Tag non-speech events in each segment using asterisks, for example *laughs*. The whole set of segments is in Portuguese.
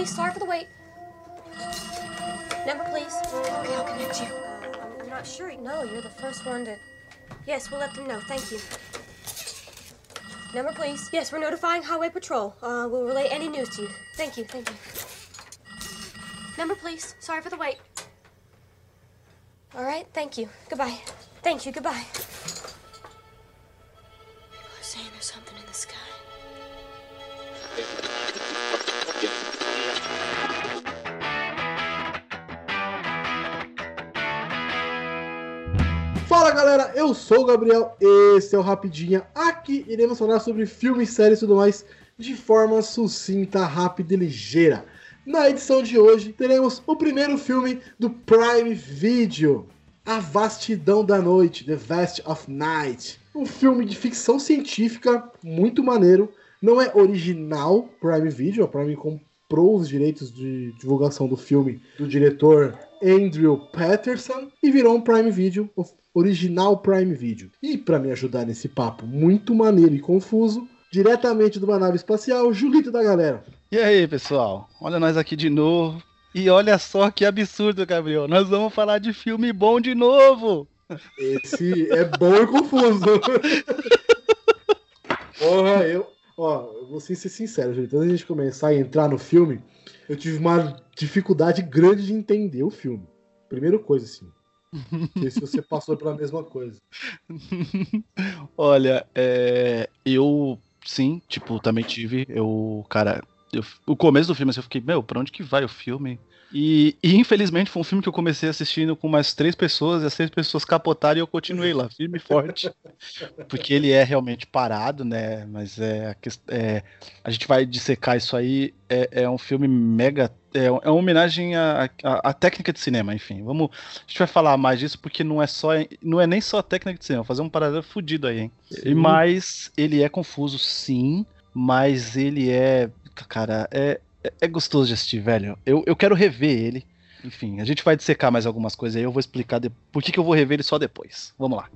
please. Sorry for the wait. Number, please. Okay, I'll connect you. Uh, I'm, I'm not sure. No, you're the first one to. Yes, we'll let them know. Thank you. Number, please. Yes, we're notifying Highway Patrol. Uh, we'll relay any news to you. Thank you, thank you. Number, please. Sorry for the wait. All right, thank you. Goodbye. Thank you, goodbye. People are saying there's something in the sky. Eu sou o Gabriel, esse é o Rapidinha. Aqui iremos falar sobre filmes, séries e tudo mais de forma sucinta, rápida e ligeira. Na edição de hoje teremos o primeiro filme do Prime Video, A Vastidão da Noite, The Vast of Night. Um filme de ficção científica muito maneiro. Não é original Prime Video, a Prime comprou os direitos de divulgação do filme do diretor Andrew Patterson e virou um Prime Video, original Prime Video. E para me ajudar nesse papo muito maneiro e confuso, diretamente de uma nave espacial, Julito da galera. E aí, pessoal? Olha nós aqui de novo. E olha só que absurdo, Gabriel. Nós vamos falar de filme bom de novo. Esse é bom e confuso. *laughs* Porra, eu. Ó, eu vou ser sincero, Julito. Antes de a gente começar a entrar no filme, eu tive uma dificuldade grande de entender o filme. Primeira coisa, assim. Não se você passou pela mesma coisa. *laughs* Olha, é, eu sim, tipo, também tive. Eu, cara, eu, o começo do filme assim, eu fiquei, meu, pra onde que vai o filme? E, e, infelizmente foi um filme que eu comecei assistindo com mais três pessoas, e as três pessoas capotaram e eu continuei lá, firme e forte. Porque ele é realmente parado, né? Mas é, é a gente vai dissecar isso aí. É, é um filme mega. É, é uma homenagem à, à, à, técnica de cinema, enfim. Vamos. A gente vai falar mais disso porque não é só. Não é nem só a técnica de cinema, vou fazer um paralelo fudido aí, hein? E, mas ele é confuso, sim. Mas ele é. Cara, é, é gostoso de assistir, velho. Eu, eu quero rever ele. Enfim, a gente vai dissecar mais algumas coisas aí. Eu vou explicar de... por que, que eu vou rever ele só depois. Vamos lá.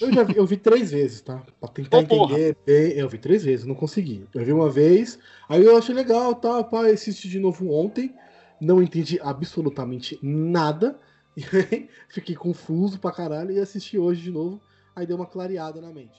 Eu já vi, eu vi três vezes, tá? Pra tentar oh, entender bem. Eu vi três vezes, não consegui. Eu vi uma vez, aí eu achei legal, tá? Pai, assisti de novo ontem. Não entendi absolutamente nada. *laughs* E aí fiquei confuso pra caralho e assisti hoje de novo. Aí deu uma clareada na mente.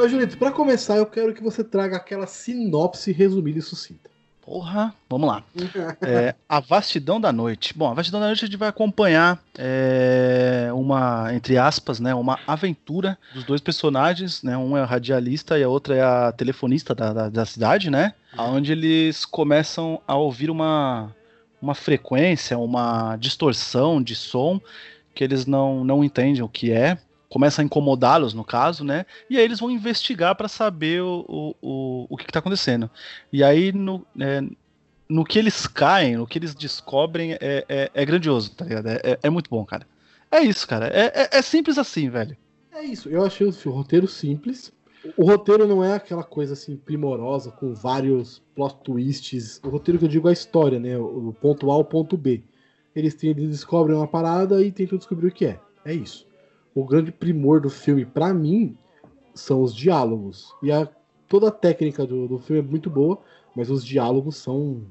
Mas, Julito, para começar, eu quero que você traga aquela sinopse resumida e sucinta. Porra, vamos lá. *laughs* É, a Vastidão da Noite. Bom, a Vastidão da Noite a gente vai acompanhar é, uma, entre aspas, né, uma aventura dos dois personagens, né? Um é o radialista e a outra é a telefonista da, da, da cidade, né? Uhum. Onde eles começam a ouvir uma, uma frequência, uma distorção de som que eles não, não entendem o que é começa a incomodá-los, no caso, né? E aí eles vão investigar para saber o, o, o, o que, está acontecendo. E aí, no, é, no que eles caem, no que eles descobrem, é, é, é grandioso, tá ligado? É, é, é, muito bom, cara. É isso, cara. É, é, é, simples assim, velho. É isso. Eu achei o roteiro simples. O roteiro não é aquela coisa assim primorosa, com vários plot twists. O roteiro que eu digo é a história, né? O ponto A ao ponto B. Eles, têm, eles descobrem uma parada e tentam descobrir o que é. É isso o grande primor do filme, para mim, são os diálogos. E a, toda a técnica do, do filme é muito boa, mas os diálogos são.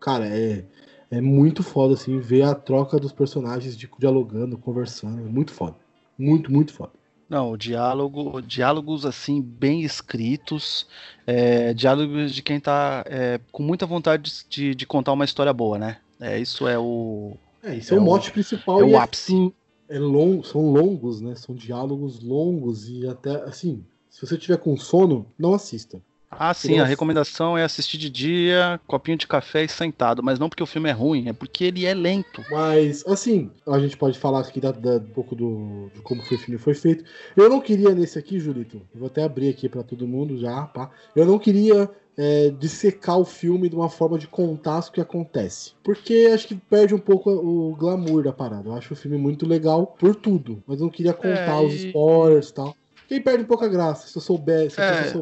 Cara, é, é muito foda, assim, ver a troca dos personagens de, dialogando, conversando. É muito foda. Muito, muito foda. Não, o diálogo, diálogos assim, bem escritos, é, diálogos de quem tá é, com muita vontade de, de, contar uma história boa, né? É, isso é o. É, isso é, é o mote principal. É o ápice é long, são longos, né? São diálogos longos e até assim, se você tiver com sono, não assista. Ah, sim, a recomendação é assistir de dia, copinho de café e sentado, mas não porque o filme é ruim, é porque ele é lento. Mas, assim, a gente pode falar aqui da, da, um pouco do, de como foi o filme foi feito. Eu não queria nesse aqui, Julito, vou até abrir aqui para todo mundo já, pá. Eu não queria é, dissecar o filme de uma forma de contar o que acontece. Porque acho que perde um pouco o glamour da parada. Eu acho o filme muito legal por tudo, mas não queria contar É, os spoilers e tal. Aí perde um pouco a graça, se eu souber, se a É,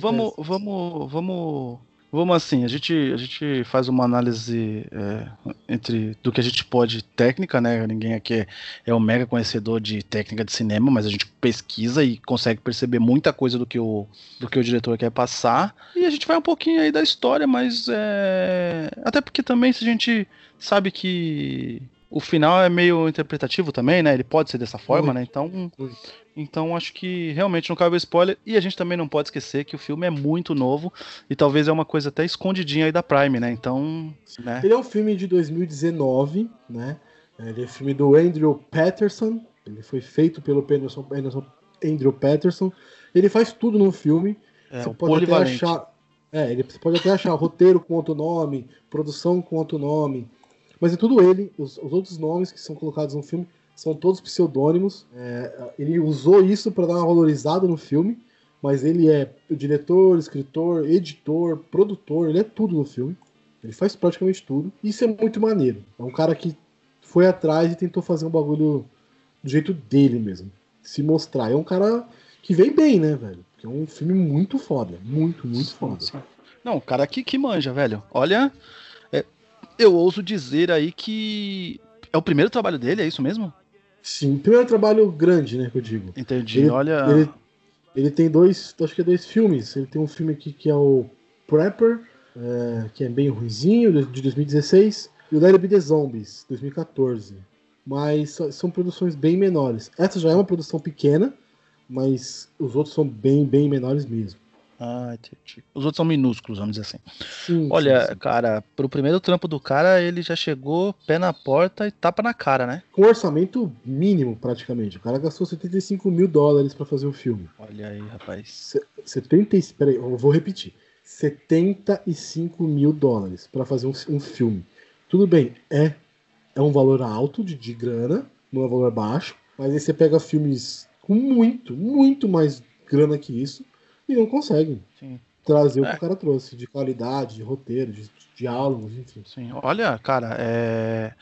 vamos, vamos, vamos, vamos assim. A gente, a gente faz uma análise é, entre do que a gente pode técnica, né? Ninguém aqui é, é um mega conhecedor de técnica de cinema, mas a gente pesquisa e consegue perceber muita coisa do que o, do que o diretor quer passar. E a gente vai um pouquinho aí da história, mas é, até porque também se a gente sabe que o final é meio interpretativo também, né? Ele pode ser dessa forma, Muito. né? Então Muito. então acho que realmente não cabe o spoiler. E a gente também não pode esquecer que o filme é muito novo e talvez é uma coisa até escondidinha aí da Prime, né? Então, né? Ele é um filme de 2019, né? Ele é filme do Andrew Patterson. Ele foi feito pelo Anderson, Anderson- Andrew Patterson. Ele faz tudo no filme. É você um pode até achar. É, ele, você pode até achar roteiro com outro nome, produção com outro nome. Mas é tudo ele. Os, os outros nomes que são colocados no filme são todos pseudônimos. É, ele usou isso para dar uma valorizada no filme. Mas ele é diretor, escritor, editor, produtor, ele é tudo no filme. Ele faz praticamente tudo. Isso é muito maneiro. É um cara que foi atrás e tentou fazer um bagulho do jeito dele mesmo. Se mostrar. É um cara que vem bem, né, velho? Porque é um filme muito foda. Muito, muito Sim, foda. sim. Não, o cara aqui que manja, velho. Olha, eu ouso dizer aí que é o primeiro trabalho dele, é isso mesmo? Sim, primeiro trabalho grande, né, que eu digo. Entendi. Ele- Olha, Ele, ele tem dois, acho que é dois filmes. Ele tem um filme aqui que é o Prepper, é, que é bem ruizinho, de de 2016, e o Let It Be The Zombies, 2014. Mas são produções bem menores. Essa já é uma produção pequena, mas os outros são bem, bem menores mesmo. Ah, entendi. Os outros são minúsculos, vamos dizer assim. Sim, Olha, sim, sim. cara, pro primeiro trampo do cara, ele já chegou pé na porta e tapa na cara, né? Com orçamento mínimo, praticamente. O cara gastou 75 mil dólares pra fazer o filme. Olha aí, rapaz. Se- 70, e- peraí, eu vou repetir. 75 mil dólares pra fazer um, um filme. Tudo bem, é, é um valor alto de, de grana, não é um valor baixo, mas aí você pega filmes com muito, muito mais grana que isso e não conseguem Sim. trazer o que É. o cara trouxe, de qualidade, de roteiro, de, de diálogos, enfim. Sim, olha, cara, é...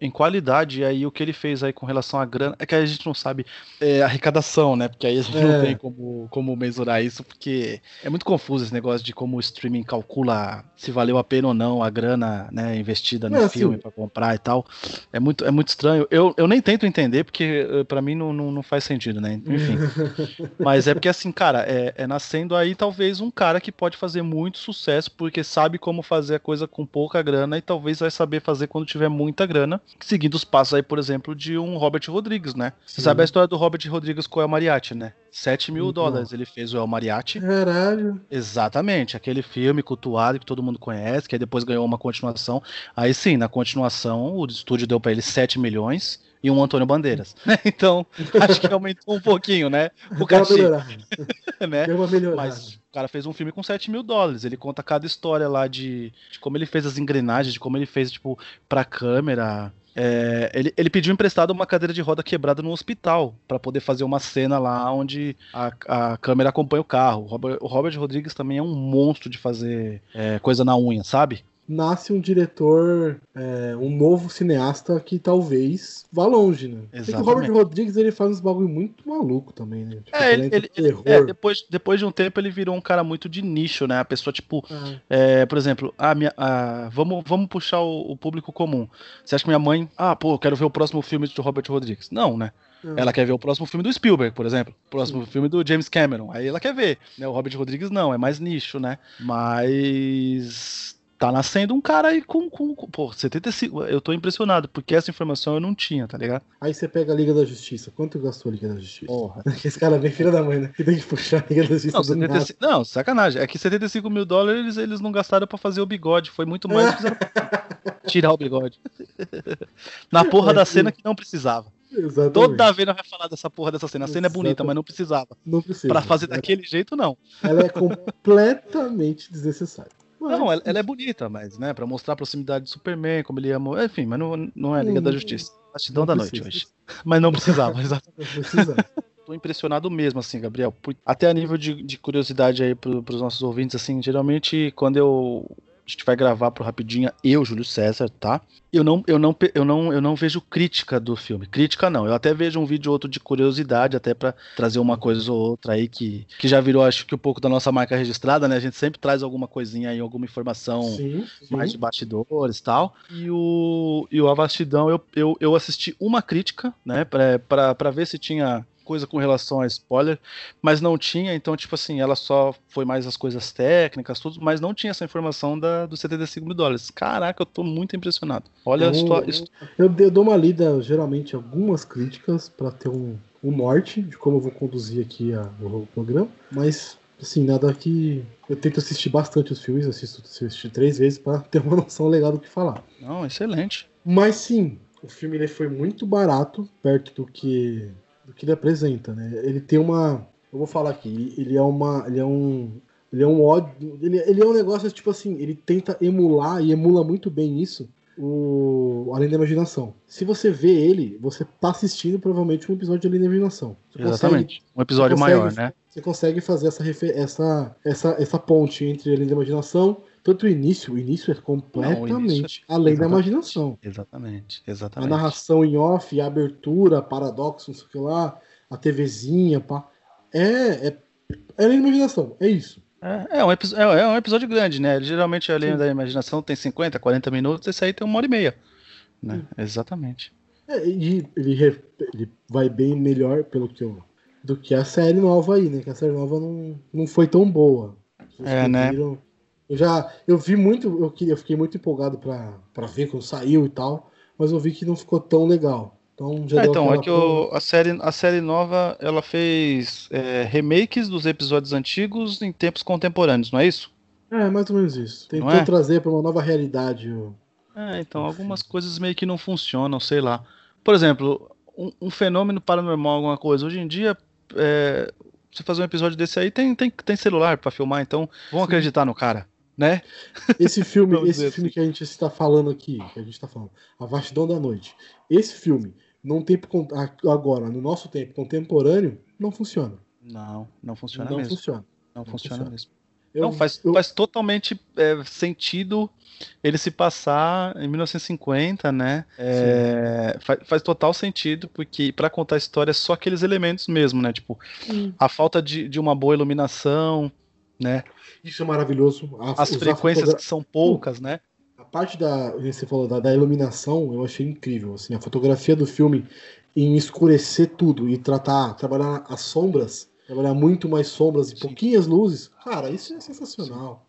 em qualidade aí o que ele fez aí com relação à grana, é que a gente não sabe é, arrecadação, né? Porque aí a gente não É. tem como, como mensurar isso, porque é muito confuso esse negócio de como o streaming calcula se valeu a pena ou não a grana, né, investida no É, assim- filme pra comprar e tal. É muito, é muito estranho. Eu, eu nem tento entender, porque eh, pra mim não, não, não faz sentido, né? Enfim. *laughs* Mas é porque assim, cara, é, é nascendo aí talvez um cara que pode fazer muito sucesso, porque sabe como fazer a coisa com pouca grana e talvez vai saber fazer quando tiver muita grana, seguindo os passos aí, por exemplo, de um Robert Rodrigues, né? Você Sim. sabe a história do Robert Rodrigues com o El Mariachi, né? 7 mil Não. dólares ele fez o El Mariachi. Caralho. Exatamente, aquele filme cultuado que todo mundo conhece, que aí depois ganhou uma continuação. Aí sim, na continuação, o estúdio deu pra ele 7 milhões e um Antônio Bandeiras. *laughs* né? Então, acho que aumentou um pouquinho, né? O Deu uma cachê, *laughs* né? Deu uma melhorada. Mas o cara fez um filme com 7 mil dólares. Ele conta cada história lá de, de como ele fez as engrenagens, de como ele fez, tipo, pra câmera. É, ele, ele pediu emprestado uma cadeira de roda quebrada no hospital pra poder fazer uma cena lá onde a, a câmera acompanha o carro. O Robert, o Robert Rodrigues também é um monstro de fazer é, coisa na unha, sabe? Nasce um diretor, é, um novo cineasta que talvez vá longe, né? Que o Robert Exatamente. Rodrigues ele faz uns bagulho muito maluco também, né? Tipo, É, ele, talento ele- ele- é, depois, depois de um tempo ele virou um cara muito de nicho, né? A pessoa, tipo, Ah, É, por exemplo, a minha, a- vamos, vamos puxar o, o público comum. Você acha que minha mãe, ah, pô, quero ver o próximo filme do Robert Rodrigues? Não, né? ah. Ela quer ver o próximo filme do Spielberg, por exemplo. O próximo filme do James Cameron. Aí ela quer ver. Né? O Robert Rodrigues não, é mais nicho, né? Mas tá nascendo um cara aí com, com, com- Pô, 75. Eu tô impressionado, porque essa informação eu não tinha, tá ligado? Aí você pega a Liga da Justiça. Quanto gastou a Liga da Justiça? Porra. *laughs* Esse cara é bem filho da mãe, né? Que tem que puxar a Liga da Justiça Não, do nada. 75, não, sacanagem. É que 75 mil dólares eles não gastaram pra fazer o bigode. Foi muito mais que fizeram *laughs* tirar o bigode. Na porra da cena que não precisava. Exatamente. Toda vez nós vai falar dessa porra dessa cena. A cena é bonita, Exatamente. mas não precisava. Não precisa. Pra fazer Ela- daquele jeito, não. Ela é completamente desnecessária. Mas- Não, ela, ela é bonita, mas, né, pra mostrar a proximidade do Superman, como ele ama. Enfim, mas não, não é a Liga da Justiça. Bastidão da noite hoje. Mas não precisava, *laughs* exatamente. Não tô impressionado mesmo, assim, Gabriel. Por- Até a nível de, de curiosidade aí pro, pros nossos ouvintes, assim, geralmente quando eu. A gente vai gravar pro Rapidinha, eu, Júlio César, tá? Eu não, eu, não, eu, não, eu não vejo crítica do filme. Crítica não. Eu até vejo um vídeo ou outro de curiosidade, até pra trazer uma coisa ou outra aí que, que já virou, acho que um pouco da nossa marca registrada, né? A gente sempre traz alguma coisinha aí, alguma informação Sim, sim. mais de bastidores e tal. E o, e o A Vastidão, eu, eu, eu assisti uma crítica, né, pra, pra, pra ver se tinha coisa com relação a spoiler, mas não tinha, então, tipo assim, ela só foi mais as coisas técnicas, tudo, mas não tinha essa informação da, dos 75 mil dólares. Caraca, eu tô muito impressionado. Olha, a Eu- histó- his- Eu, eu dou uma lida, geralmente, algumas críticas pra ter um, um norte de como eu vou conduzir aqui a- o programa, mas, assim, nada que. Eu tento assistir bastante os filmes, assisto, assisti três vezes pra ter uma *laughs* noção legal do que falar. não, excelente. Mas sim, o filme ele foi muito barato perto do que do que ele apresenta, né? Ele tem uma, eu vou falar aqui, ele é uma, ele é um, ele é um ódio, ele, ele é um negócio tipo assim, ele tenta emular e emula muito bem isso. O Além da Imaginação. Se você vê ele, você tá assistindo provavelmente um episódio de Além da Imaginação. Você consegue- Exatamente. Um episódio consegue- maior, né? Você consegue fazer essa, essa, essa, essa ponte entre Além da Imaginação, tanto o início, o início é completamente além da exatamente. imaginação. Exatamente, A exatamente. narração em off, a abertura, paradoxo, não sei o que lá, a TVzinha, pá. É, é, é na imaginação, é isso. É, é um é, é um episódio grande, né? Geralmente a linha Sim. da imaginação tem 50, 40 minutos, esse aí tem uma hora e meia. Né? Exatamente. É, e ele, ele vai bem melhor, pelo que eu. do que a série nova aí, né? Que a série nova não, não foi tão boa. Vocês É, né? Eu já. Eu vi muito. Eu, queria, eu fiquei muito empolgado pra ver quando saiu e tal. Mas eu vi que não ficou tão legal. Então já É, deu então, é que o- a, série, a série nova ela fez é, remakes dos episódios antigos em tempos contemporâneos, não é isso? É, mais ou menos isso. Tentou é? trazer pra uma nova realidade. o- É, então algumas coisas meio que não funcionam, sei lá. Por exemplo, um, um fenômeno paranormal, alguma coisa. Hoje em dia, é, você fazer um episódio desse aí, tem, tem, tem celular pra filmar, então vão acreditar no cara, né? Esse filme, *laughs* esse dizer filme assim. que a gente está falando aqui, que a gente está falando, A Vastidão da Noite. Esse filme, num tempo agora, no nosso tempo contemporâneo, não funciona. Não, não funciona não mesmo. funciona. Não, não funciona, funciona. mesmo. Eu- não, faz, eu- faz totalmente é, sentido ele se passar em 1950, né? É, faz, faz total sentido, porque para contar a história é só aqueles elementos mesmo, né? Tipo, a falta de, de uma boa iluminação, né? Isso é maravilhoso. A, As frequências fotogra- que são poucas, né? A parte da. Você falou da, da iluminação, eu achei incrível. Assim, a fotografia do filme em escurecer tudo e tratar, trabalhar as sombras, trabalhar muito mais sombras e Sim. pouquinhas luzes. Cara, isso é sensacional.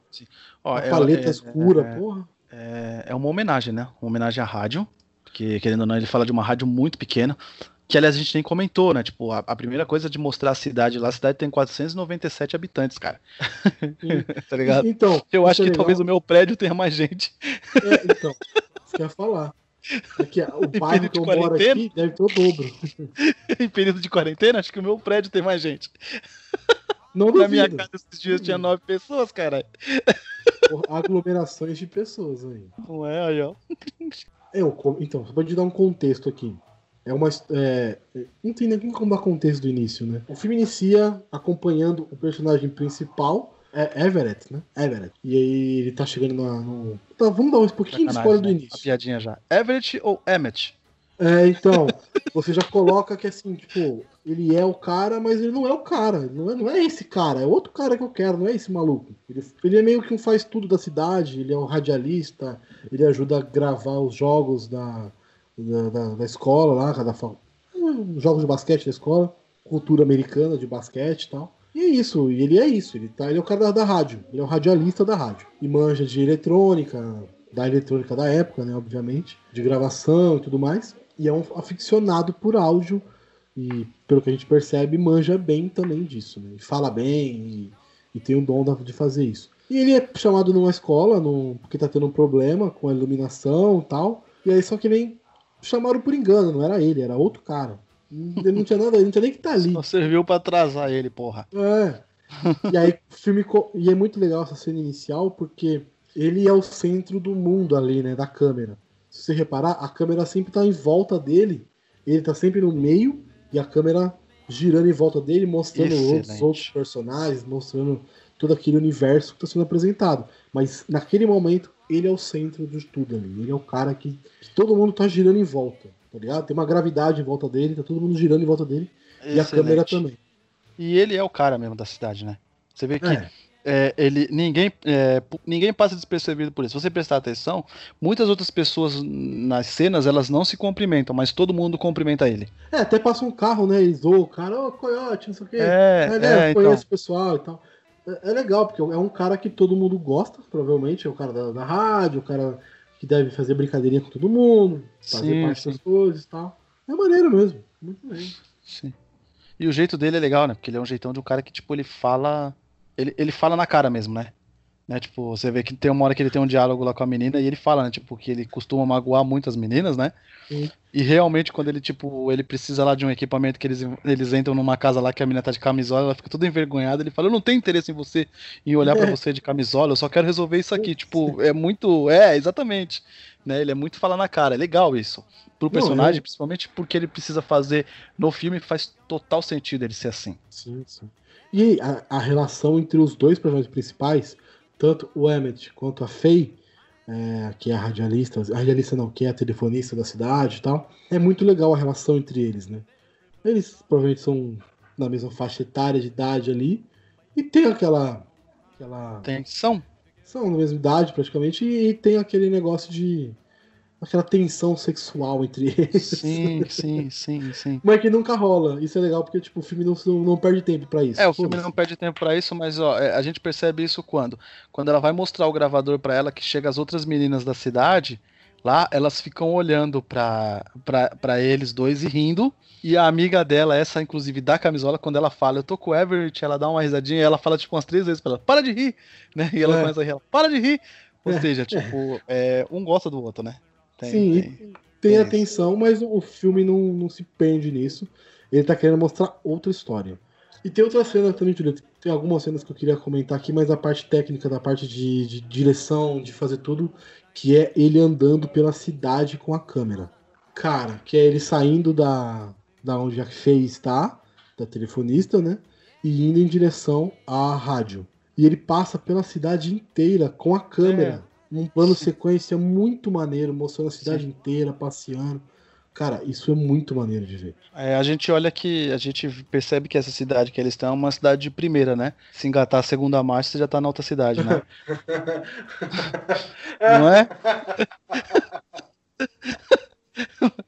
Ó, a é- paleta é- escura, é- porra. É, é uma homenagem, né? Uma homenagem à rádio, porque querendo ou não, ele fala de uma rádio muito pequena, que aliás a gente nem comentou, né? Tipo, a, a primeira coisa de mostrar a cidade lá, a cidade tem 497 habitantes, cara. *laughs* tá ligado? Então, Eu acho é que legal. talvez o meu prédio tenha mais gente. É, então, isso que eu ia falar. Aqui, o *laughs* bairro que eu moro aqui deve ter o dobro. *laughs* em período de quarentena, acho que o meu prédio tem mais gente. Não Na minha casa esses dias tinha nove pessoas, cara. Aglomerações de pessoas aí. Não é, aí, ó. É, com- então, só pra te dar um contexto aqui. É uma. É, não tem nem como dar contexto do início, né? O filme inicia acompanhando o personagem principal, é Everett, né? Everett. E aí ele tá chegando na, no. Tá, vamos dar um pouquinho de spoiler do né? A início. piadinha já. Everett ou Emmett? É, então, você já coloca que assim, tipo, ele é o cara, mas ele não é o cara. Não é, não é esse cara, é outro cara que eu quero, não é esse maluco. Ele, ele é meio que um faz tudo da cidade, ele é um radialista, ele ajuda a gravar os jogos da, da, da- da escola lá, hum, jogos de basquete da escola, cultura americana de basquete e tal. E é isso, e ele é isso, ele, tá, ele é o cara da, da rádio, ele é o radialista da rádio. E manja de eletrônica, da eletrônica da época, né, obviamente, de gravação e tudo mais. E é um aficionado por áudio e, pelo que a gente percebe, manja bem também disso, né? E fala bem e, e tem o dom da- de fazer isso. E ele é chamado numa escola, porque tá tendo um problema com a iluminação e tal. E aí só que nem chamaram por engano, não era ele, era outro cara. Ele não tinha nada, ele não tinha nem que estar tá ali. Só serviu pra atrasar ele, porra. É. E aí o filme. E é muito legal essa cena inicial, porque ele é o centro do mundo ali, né? Da câmera. Se você reparar, a câmera sempre tá em volta dele. Ele tá sempre no meio e a câmera girando em volta dele, mostrando Excelente. os outros personagens, mostrando todo aquele universo que está sendo apresentado. Mas naquele momento, ele é o centro de tudo ali. Ele é o cara que, que todo mundo tá girando em volta, tá ligado? Tem uma gravidade em volta dele, tá todo mundo girando em volta dele. E a Excelente. câmera também. E ele é o cara mesmo da cidade, né? Você vê que É. é, ele ninguém é, ninguém passa despercebido por isso. Se você prestar atenção, muitas outras pessoas nas cenas elas não se cumprimentam, mas todo mundo cumprimenta ele. É, até passa um carro, né? Eles o cara, ô coiote, não sei o quê. É, É, né? é, conhece então. o pessoal e tal. É, é legal, porque é um cara que todo mundo gosta, provavelmente. É o cara da, da rádio, o cara que deve fazer brincadeirinha com todo mundo, fazer Sim, parte sim. das coisas e tal. É maneiro mesmo. Muito bem. Sim. E o jeito dele é legal, né? Porque ele é um jeitão de um cara que, tipo, ele fala. Ele, ele fala na cara mesmo, né? Né? Tipo, você vê que tem uma hora que ele tem um diálogo lá com a menina e ele fala, né? Tipo, que ele costuma magoar muitas meninas, né? Sim. E realmente, quando ele, tipo, ele precisa lá de um equipamento que eles, eles entram numa casa lá que a menina tá de camisola, ela fica toda envergonhada. Ele fala: Eu não tenho interesse em você, em olhar pra É. você de camisola, eu só quero resolver isso aqui. Tipo, é muito. É, exatamente. Né? Ele é muito falar na cara. É legal isso. Pro Não, personagem, eu- principalmente porque ele precisa fazer no filme, faz total sentido ele ser assim. Sim, sim. E a, a relação entre os dois personagens principais, tanto o Emmett quanto a Faye, é, que é a radialista, a radialista não, que é a telefonista da cidade e tal, é muito legal a relação entre eles, né? Eles provavelmente são na mesma faixa etária de idade ali, e tem aquela. aquela Tensão? são na mesma idade praticamente, e, e tem aquele negócio de. Aquela tensão sexual entre *laughs* eles. Sim, sim, sim, sim. Mas que nunca rola. Isso é legal porque tipo, o filme não, não, perde tempo pra isso. É, o filme não perde tempo pra isso, mas ó, é, a gente percebe isso quando? Quando ela vai mostrar o gravador pra ela, que chega as outras meninas da cidade, lá elas ficam olhando pra eles dois e rindo. E a amiga dela, essa inclusive da camisola, quando ela fala, eu tô com o Everett, ela dá uma risadinha e ela fala tipo umas três vezes pra ela, para de rir, né? E ela É. começa a rir, ela, para de rir. Ou É, seja, tipo, *laughs* é, um gosta do outro, né? Tem- Sim, tem- tem atenção, mas o filme não, não se perde nisso. Ele tá querendo mostrar outra história. E tem outra cena também, Julieta. Tem algumas cenas que eu queria comentar aqui, mas a parte técnica, da parte de, de direção, de fazer tudo, que é ele andando pela cidade com a câmera. Cara, que é ele saindo da, da onde a Faye está, da telefonista, né? E indo em direção à rádio. E ele passa pela cidade inteira com a câmera. Um plano Sim. sequência muito maneiro, mostrando a cidade inteira, passeando. Cara, isso é muito maneiro de ver. É, a gente olha que a gente percebe que essa cidade que eles estão é uma cidade de primeira, né? Se engatar a segunda marcha, você já tá na outra cidade, né? *laughs* Não é?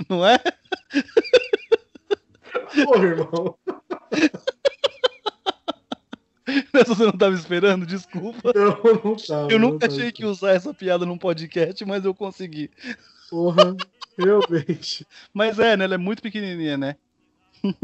*laughs* Não é? Porra, irmão. Essa você não tava esperando, desculpa. Não, não tava, Eu não nunca tava. achei que usar essa piada num podcast, mas eu consegui. Porra, realmente. Mas é, né? Ela é muito pequenininha, né?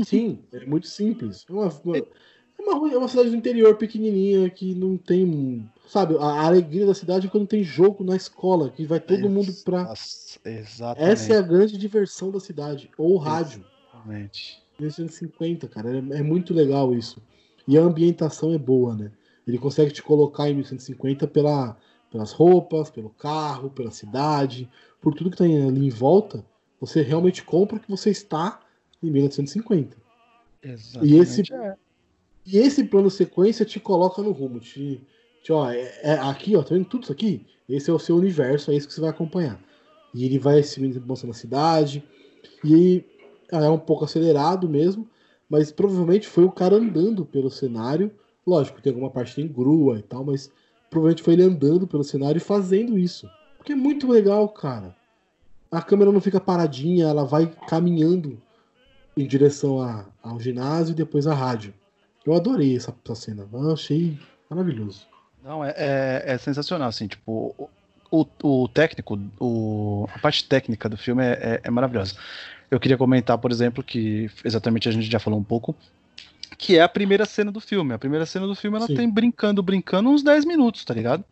Sim, é muito simples. É uma, uma- é uma, rua- é uma cidade do interior pequenininha que não tem. Sabe, a, a alegria da cidade é quando tem jogo na escola, que vai todo mundo pra. Nossa, exatamente. Essa é a grande diversão da cidade. Ou rádio. Exatamente. 1950, cara. É, é muito legal isso. E a ambientação é boa, né? Ele consegue te colocar em 1950 pela, pelas roupas, pelo carro, pela cidade, por tudo que tá ali em volta. Você realmente compra que você está em 1950. Exatamente. E esse- é. E esse plano sequência te coloca no rumo. Te, te, ó, é, é aqui, ó, tá vendo tudo isso aqui? Esse é o seu universo, é isso que você vai acompanhar. E ele vai se mostrando na cidade. E é um pouco acelerado mesmo, mas provavelmente foi o cara andando pelo cenário. Lógico, tem alguma parte tem grua e tal, mas provavelmente foi ele andando pelo cenário e fazendo isso. Porque é muito legal, cara. A câmera não fica paradinha, ela vai caminhando em direção a- ao ginásio e depois à rádio. Eu adorei essa, essa cena. Eu achei maravilhoso. Não, é, é, é sensacional, assim, tipo, o, o, técnico, o, a parte técnica do filme é, é, é maravilhosa. Eu queria comentar, por exemplo, que exatamente a gente já falou um pouco, que é a primeira cena do filme. A primeira cena do filme ela Sim. tem brincando, brincando uns 10 minutos, tá ligado?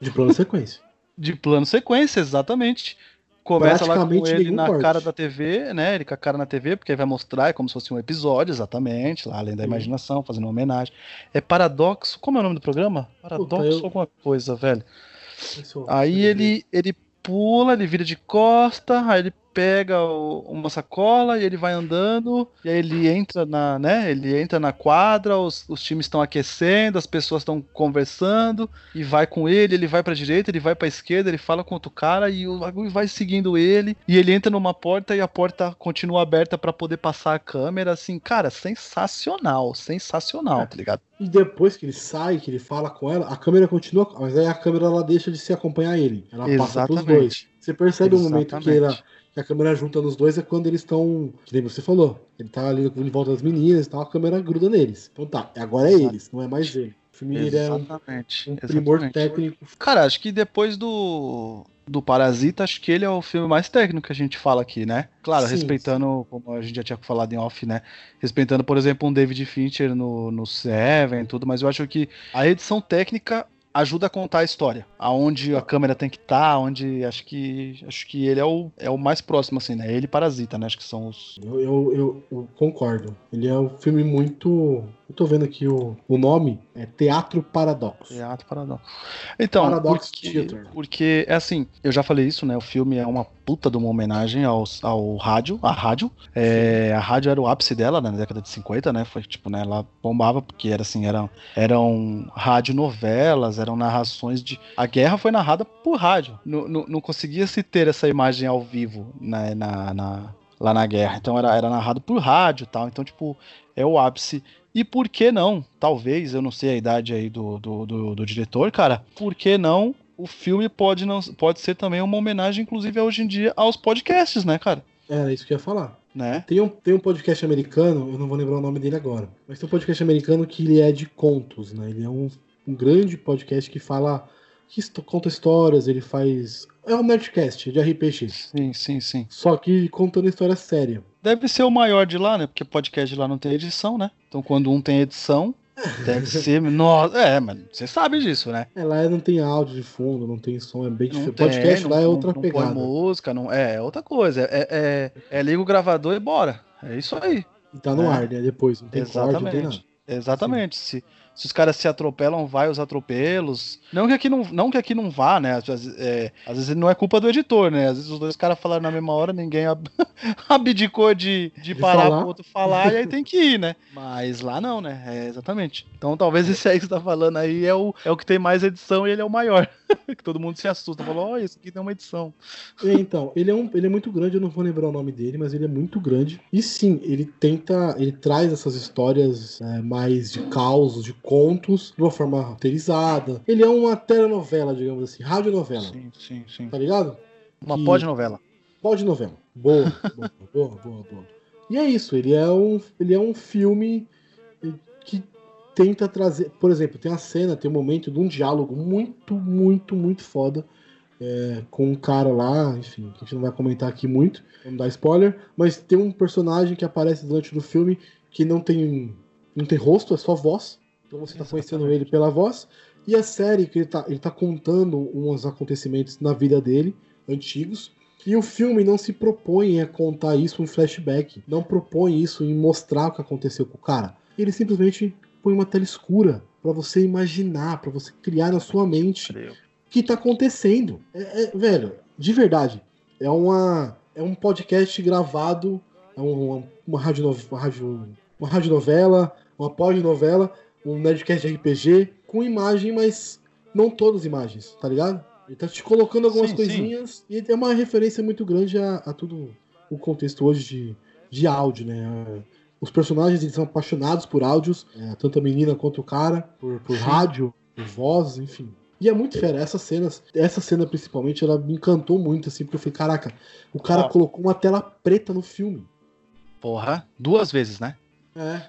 De plano sequência. *laughs* De plano sequência, exatamente. Começa lá com ele na corte. cara da TV, né? Ele com a cara na TV, porque aí vai mostrar, é como se fosse um episódio, exatamente, lá além da Sim. imaginação, fazendo uma homenagem. É Paradoxo, como é o nome do programa? Paradoxo eu- alguma coisa, velho. Aí ele, ele pula, ele vira de costa, aí ele pega o- uma sacola e ele vai andando, e aí ele entra na, né? Ele entra na quadra, os, os times estão aquecendo, as pessoas estão conversando, e vai com ele, ele vai pra direita, ele vai pra esquerda, ele fala com outro cara, e o bagulho vai seguindo ele, e ele entra numa porta e a porta continua aberta pra poder passar a câmera, assim, cara, sensacional, sensacional, tá ligado? E depois que ele sai, que ele fala com ela, a câmera continua, mas aí a câmera ela deixa de se acompanhar ele. Ela passa pros Exatamente. dois. Você percebe o momento que, Exatamente. ela- a câmera junta nos dois é quando eles estão. Que nem você falou. Ele tá ali em volta das meninas e tal, a câmera gruda neles. Então tá, agora é eles, não é mais ele. O filme ele é um, Exatamente. um primor exatamente. técnico. Cara, acho que depois do, do Parasita, acho que ele é o filme mais técnico que a gente fala aqui, né? Claro, Sim, respeitando, como a gente já tinha falado em off, né? Respeitando, por exemplo, um David Fincher no, no Seven e tudo, mas eu acho que a edição técnica ajuda a contar a história. Aonde a câmera tem que estar, onde acho que acho que ele é o, é o mais próximo, assim, né? Ele e Parasita, né? Acho que são os. Eu, eu, eu- eu concordo. Ele é um filme muito. Eu tô vendo aqui o, o nome, é Teatro Paradoxo. Teatro Paradoxo. Então, Paradox porque, Theater. porque, é assim, eu já falei isso, né? O filme é uma puta de uma homenagem ao, ao rádio, a rádio. É, a rádio era o ápice dela né, na década de 50, né? Foi tipo, né? Ela bombava porque era assim, eram, eram radionovelas, eram narrações de. A guerra foi narrada por rádio. Não, não, não conseguia se ter essa imagem ao vivo né, na, na- lá na guerra. Então era, era narrado por rádio e tal. Então, tipo, é o ápice. E por que não? Talvez, eu não sei a idade aí do, do, do, do diretor, cara. Por que não? O filme pode, não, pode ser também uma homenagem, inclusive, hoje em dia, aos podcasts, né, cara? Era isso que eu ia falar. Né? Tem um, tem um podcast americano, eu não vou lembrar o nome dele agora, mas tem um podcast americano que ele é de contos, né? Ele é um, um grande podcast que fala, que conta histórias, ele faz. É um Nerdcast de RPG, Sim, sim, sim. só que contando história séria. Deve ser o maior de lá, né? Porque podcast de lá não tem edição, né? Então quando um tem edição, deve *laughs* ser. Nossa, é, mas você sabe disso, né? É, lá não tem áudio de fundo, não tem som, é bem Não diferente. tem, Podcast não- lá é não- outra não pegada. Põe música, não, é, é outra coisa. É, é, é liga o gravador e bora. É isso aí. E tá no É. ar, né? Depois, não tem corte, não tem nada. Exatamente. Exatamente. Se, se os caras se atropelam, vai os atropelos. Não que aqui não, não, que aqui não vá, né? Às vezes, é, às vezes não é culpa do editor, né? Às vezes os dois caras falaram na mesma hora, ninguém ab- *laughs* abdicou de, de, De parar falar. pro outro falar e aí tem que ir, né? *laughs* Mas lá não, né? É, exatamente. Então talvez esse aí que você tá falando aí é o, é o que tem mais edição e ele é o maior. *laughs* que todo mundo se assusta. Falou, ó, esse aqui tem uma edição. É, Então, ele é, um, ele é muito grande, eu não vou lembrar o nome dele, mas ele é muito grande. E sim, ele tenta, ele traz essas histórias é, mais de causos, de contos, de uma forma roteirizada. Ele é uma telenovela, digamos assim, radionovela, Sim, sim, sim. tá ligado? Uma Que- pós-novela. Pode novela. Boa, *laughs* boa, boa, boa, boa. E é isso, ele é um, ele é um filme que tenta trazer, por exemplo, tem a cena, tem um momento de um diálogo muito, muito, muito foda é, com um cara lá, enfim, que a gente não vai comentar aqui muito, não dar spoiler, mas tem um personagem que aparece durante o filme que não tem, não tem rosto, é só voz. Então você tá conhecendo ele pela voz. E a série que ele tá, ele tá contando uns acontecimentos na vida dele, antigos. E o filme não se propõe a contar isso em flashback. Não propõe isso em mostrar o que aconteceu com o cara. Ele simplesmente põe uma tela escura pra você imaginar, pra você criar na sua mente o que tá acontecendo. É, é, velho, de verdade. É uma é um podcast gravado, é uma, uma, rádio, uma, rádio, uma radionovela, uma pós-novela, um Nerdcast de RPG com imagem, mas não todas as imagens, tá ligado? Ele tá te colocando algumas Sim, coisinhas e é uma referência muito grande a, a tudo o contexto hoje de, de áudio, né? Os personagens eles são apaixonados por áudios, é, tanto a menina quanto o cara, por, por Sim. rádio, por voz, enfim. E é muito fera, essas cenas, essa cena principalmente, ela me encantou muito, assim, porque eu falei, caraca, o cara Ó. colocou uma tela preta no filme. Porra, duas vezes, né? É.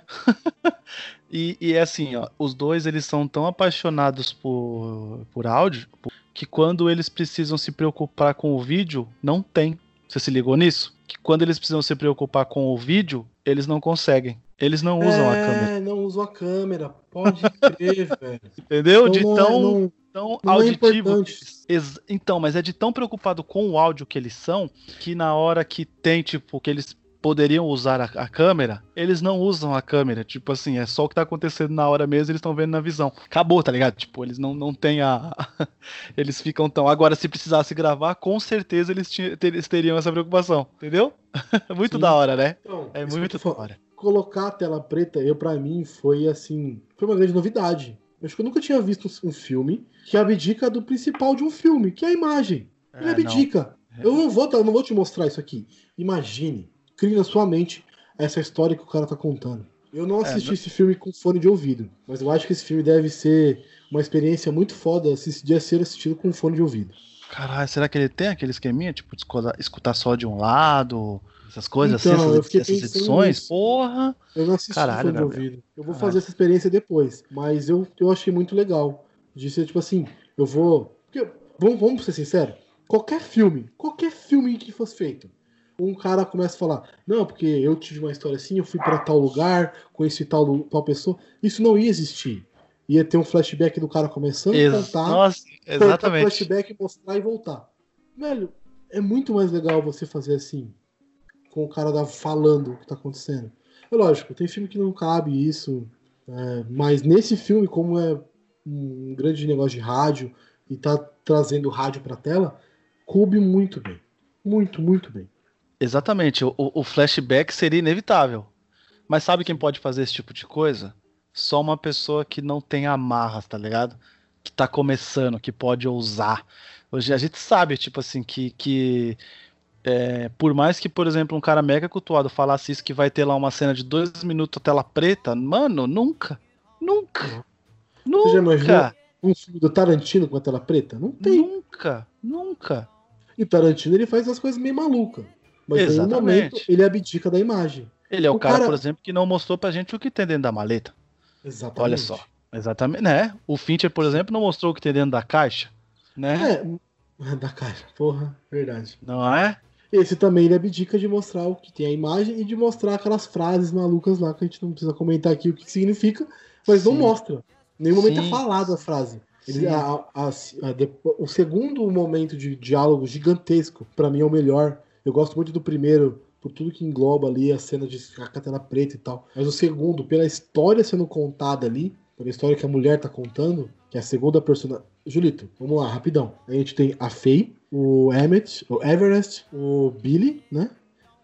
*laughs* E, e é assim, ó, os dois eles são tão apaixonados por, por áudio que quando eles precisam se preocupar com o vídeo, não tem. Você se ligou nisso? Que quando eles precisam se preocupar com o vídeo, eles não conseguem. Eles não usam a câmera. É, não usam a câmera. Pode crer, *laughs* velho. Entendeu? Então de é- tão, não- tão não é auditivo. Ex- Então, mas é de tão preocupado com o áudio que eles são que na hora que tem, tipo, que eles poderiam usar a, a, câmera, eles não usam a câmera. Tipo assim, é só o que tá acontecendo na hora mesmo, eles estão vendo na visão. Acabou, tá ligado? Tipo, eles não, não têm a. *laughs* eles ficam tão. Agora, se precisasse gravar, com certeza eles, tinham, eles teriam essa preocupação, entendeu? *laughs* muito Sim. da hora, né? Então, é muito da hora. Colocar a tela preta, eu para mim, foi assim. Foi uma grande novidade. Eu acho que eu nunca tinha visto um filme que abdica do principal de um filme, que é a imagem. É, Ele abdica. Não. Eu não vou, eu não vou te mostrar isso aqui. Imagine crie na sua mente essa história que o cara tá contando. Eu não é, assisti é, esse filme com fone de ouvido, mas eu acho que esse filme deve ser uma experiência muito foda de ser assistido com fone de ouvido. Caralho, será que ele tem aquele esqueminha, tipo, de escutar só de um lado, essas coisas então, assim, essas, essas edições? Nisso. Porra! Eu não assisti Caralho, fone de ouvido. Eu vou Caralho. fazer essa experiência depois, mas eu, eu achei muito legal. De ser, tipo assim, eu vou... Porque, vamos, vamos ser sinceros, qualquer filme, qualquer filme que fosse feito, um cara começa a falar: Não, porque eu tive uma história assim, eu fui para tal lugar, conheci tal, tal pessoa. Isso não ia existir. Ia ter um flashback do cara começando Ex a contar, Nossa, exatamente. flashback, mostrar e voltar. Velho, é muito mais legal você fazer assim, com o cara da, falando o que tá acontecendo. É lógico, tem filme que não cabe isso, é, mas nesse filme, como é um grande negócio de rádio e tá trazendo rádio pra tela, coube muito bem. Muito, muito bem. Exatamente, o, o flashback seria inevitável. Mas sabe quem pode fazer esse tipo de coisa? Só uma pessoa que não tem amarras, tá ligado? Que tá começando, que pode ousar. Hoje a gente sabe, tipo assim, que, que é, por mais que, por exemplo, um cara mega cultuado falasse isso, que vai ter lá uma cena de dois minutos tela preta, mano, nunca. Nunca. Nunca. Você já imaginou um filme do Tarantino com a tela preta? Não tem. Nunca, nunca. E o Tarantino ele faz as coisas meio malucas. Mas Exatamente. em momento ele abdica da imagem. Ele é o, o cara, cara, por exemplo, que não mostrou pra gente o que tem dentro da maleta. Exatamente. Olha só. Exatamente, né? O Fincher, por exemplo, não mostrou o que tem dentro da caixa, né? É, *laughs* da caixa, porra, verdade. Não é? Esse também ele abdica de mostrar o que tem a imagem e de mostrar aquelas frases malucas lá que a gente não precisa comentar aqui o que significa, mas Sim. não mostra. Em nenhum momento é Sim. é falado a frase. Ele, a, a, a, o segundo momento de diálogo gigantesco, para mim, é o melhor, eu gosto muito do primeiro, por tudo que engloba ali a cena de a tela preta e tal. Mas o segundo, pela história sendo contada ali, pela história que a mulher tá contando, que é a segunda personagem. Julito, vamos lá, rapidão. A gente tem a Faye, o Emmett, o Everest, o Billy, né?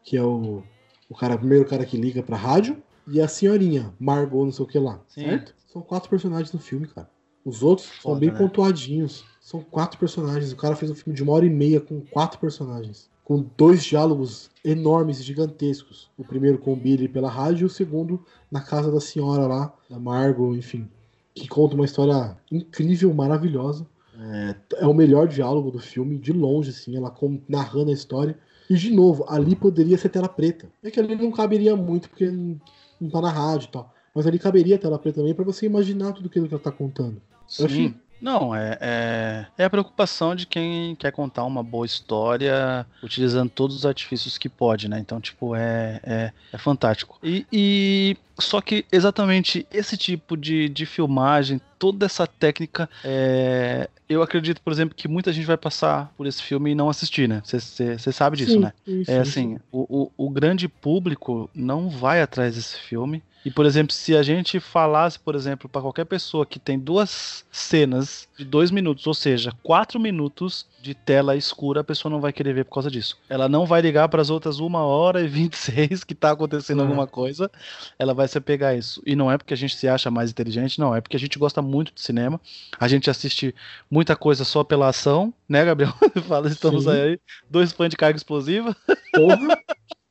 Que é o, o cara, o primeiro cara que liga pra rádio. E a senhorinha, Margot, não sei o que lá. Sim. Certo? São quatro personagens no filme, cara. Os outros Foda, são bem né? pontuadinhos. São quatro personagens. O cara fez um filme de uma hora e meia com quatro personagens com dois diálogos enormes, gigantescos. O primeiro com o Billy pela rádio e o segundo na casa da senhora lá, da Margot, enfim. Que conta uma história incrível, maravilhosa. É, é o melhor diálogo do filme, de longe, assim, ela narrando a história. E, de novo, ali poderia ser tela preta. É que ali não caberia muito, porque não tá na rádio e tal. Mas ali caberia tela preta também para você imaginar tudo aquilo que ela tá contando. Sim. Eu achei não, é, é, é, a preocupação de quem quer contar uma boa história utilizando todos os artifícios que pode, né? Então, tipo, é, é, é fantástico. E, e, só que exatamente esse tipo de, de filmagem, toda essa técnica, é, eu acredito, por exemplo, que muita gente vai passar por esse filme e não assistir, né? Você sabe disso, sim, né? Sim, é assim, o, o, o grande público não vai atrás desse filme e, por exemplo, se a gente falasse, por exemplo, para qualquer pessoa que tem duas cenas de dois minutos, ou seja, quatro minutos de tela escura, a pessoa não vai querer ver por causa disso. Ela não vai ligar para as outras uma hora e 26 que tá acontecendo uhum. alguma coisa, ela vai se apegar a isso. E não é porque a gente se acha mais inteligente, não, é porque a gente gosta muito de cinema, a gente assiste muita coisa só pela ação, né, Gabriel? *laughs* Fala, estamos Sim. aí, dois fãs de carga explosiva. Porra!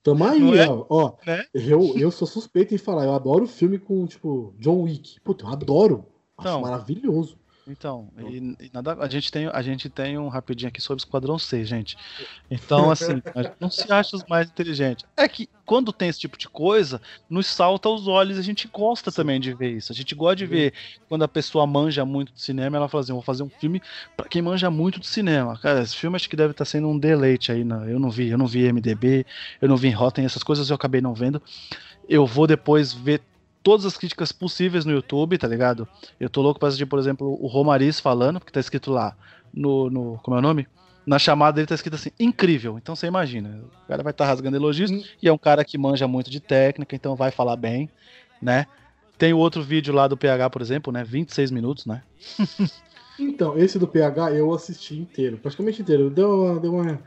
Tamo aí, é? ó. Né? Eu, eu sou suspeito em falar, eu adoro filme com, tipo, John Wick. Puta, eu adoro. Acho então, maravilhoso. Então, e, e, nada, a gente tem a gente tem um rapidinho aqui sobre Esquadrão 6, gente. Então, assim, não se acha os mais inteligentes. É que quando tem esse tipo de coisa, nos salta os olhos, a gente gosta também de ver isso. A gente gosta de ver quando a pessoa manja muito de cinema, ela fala assim, vou fazer um filme para quem manja muito de cinema. Cara, esse filme acho que deve estar tá sendo um deleite aí, na, eu não vi, eu não vi MDB, eu não vi Rotten, essas coisas eu acabei não vendo. Eu vou depois ver todas as críticas possíveis no YouTube, tá ligado? Eu tô louco pra assistir, por exemplo, o Romariz falando, porque tá escrito lá no. no como é o nome? Na chamada dele tá escrito assim, incrível. Então você imagina, o cara vai estar rasgando elogios Hum. e é um cara que manja muito de técnica, então vai falar bem, né? Tem o outro vídeo lá do PH, por exemplo, né? 26 minutos, né? *laughs* Então, esse do PH eu assisti inteiro, praticamente inteiro. Deu uma, deu uma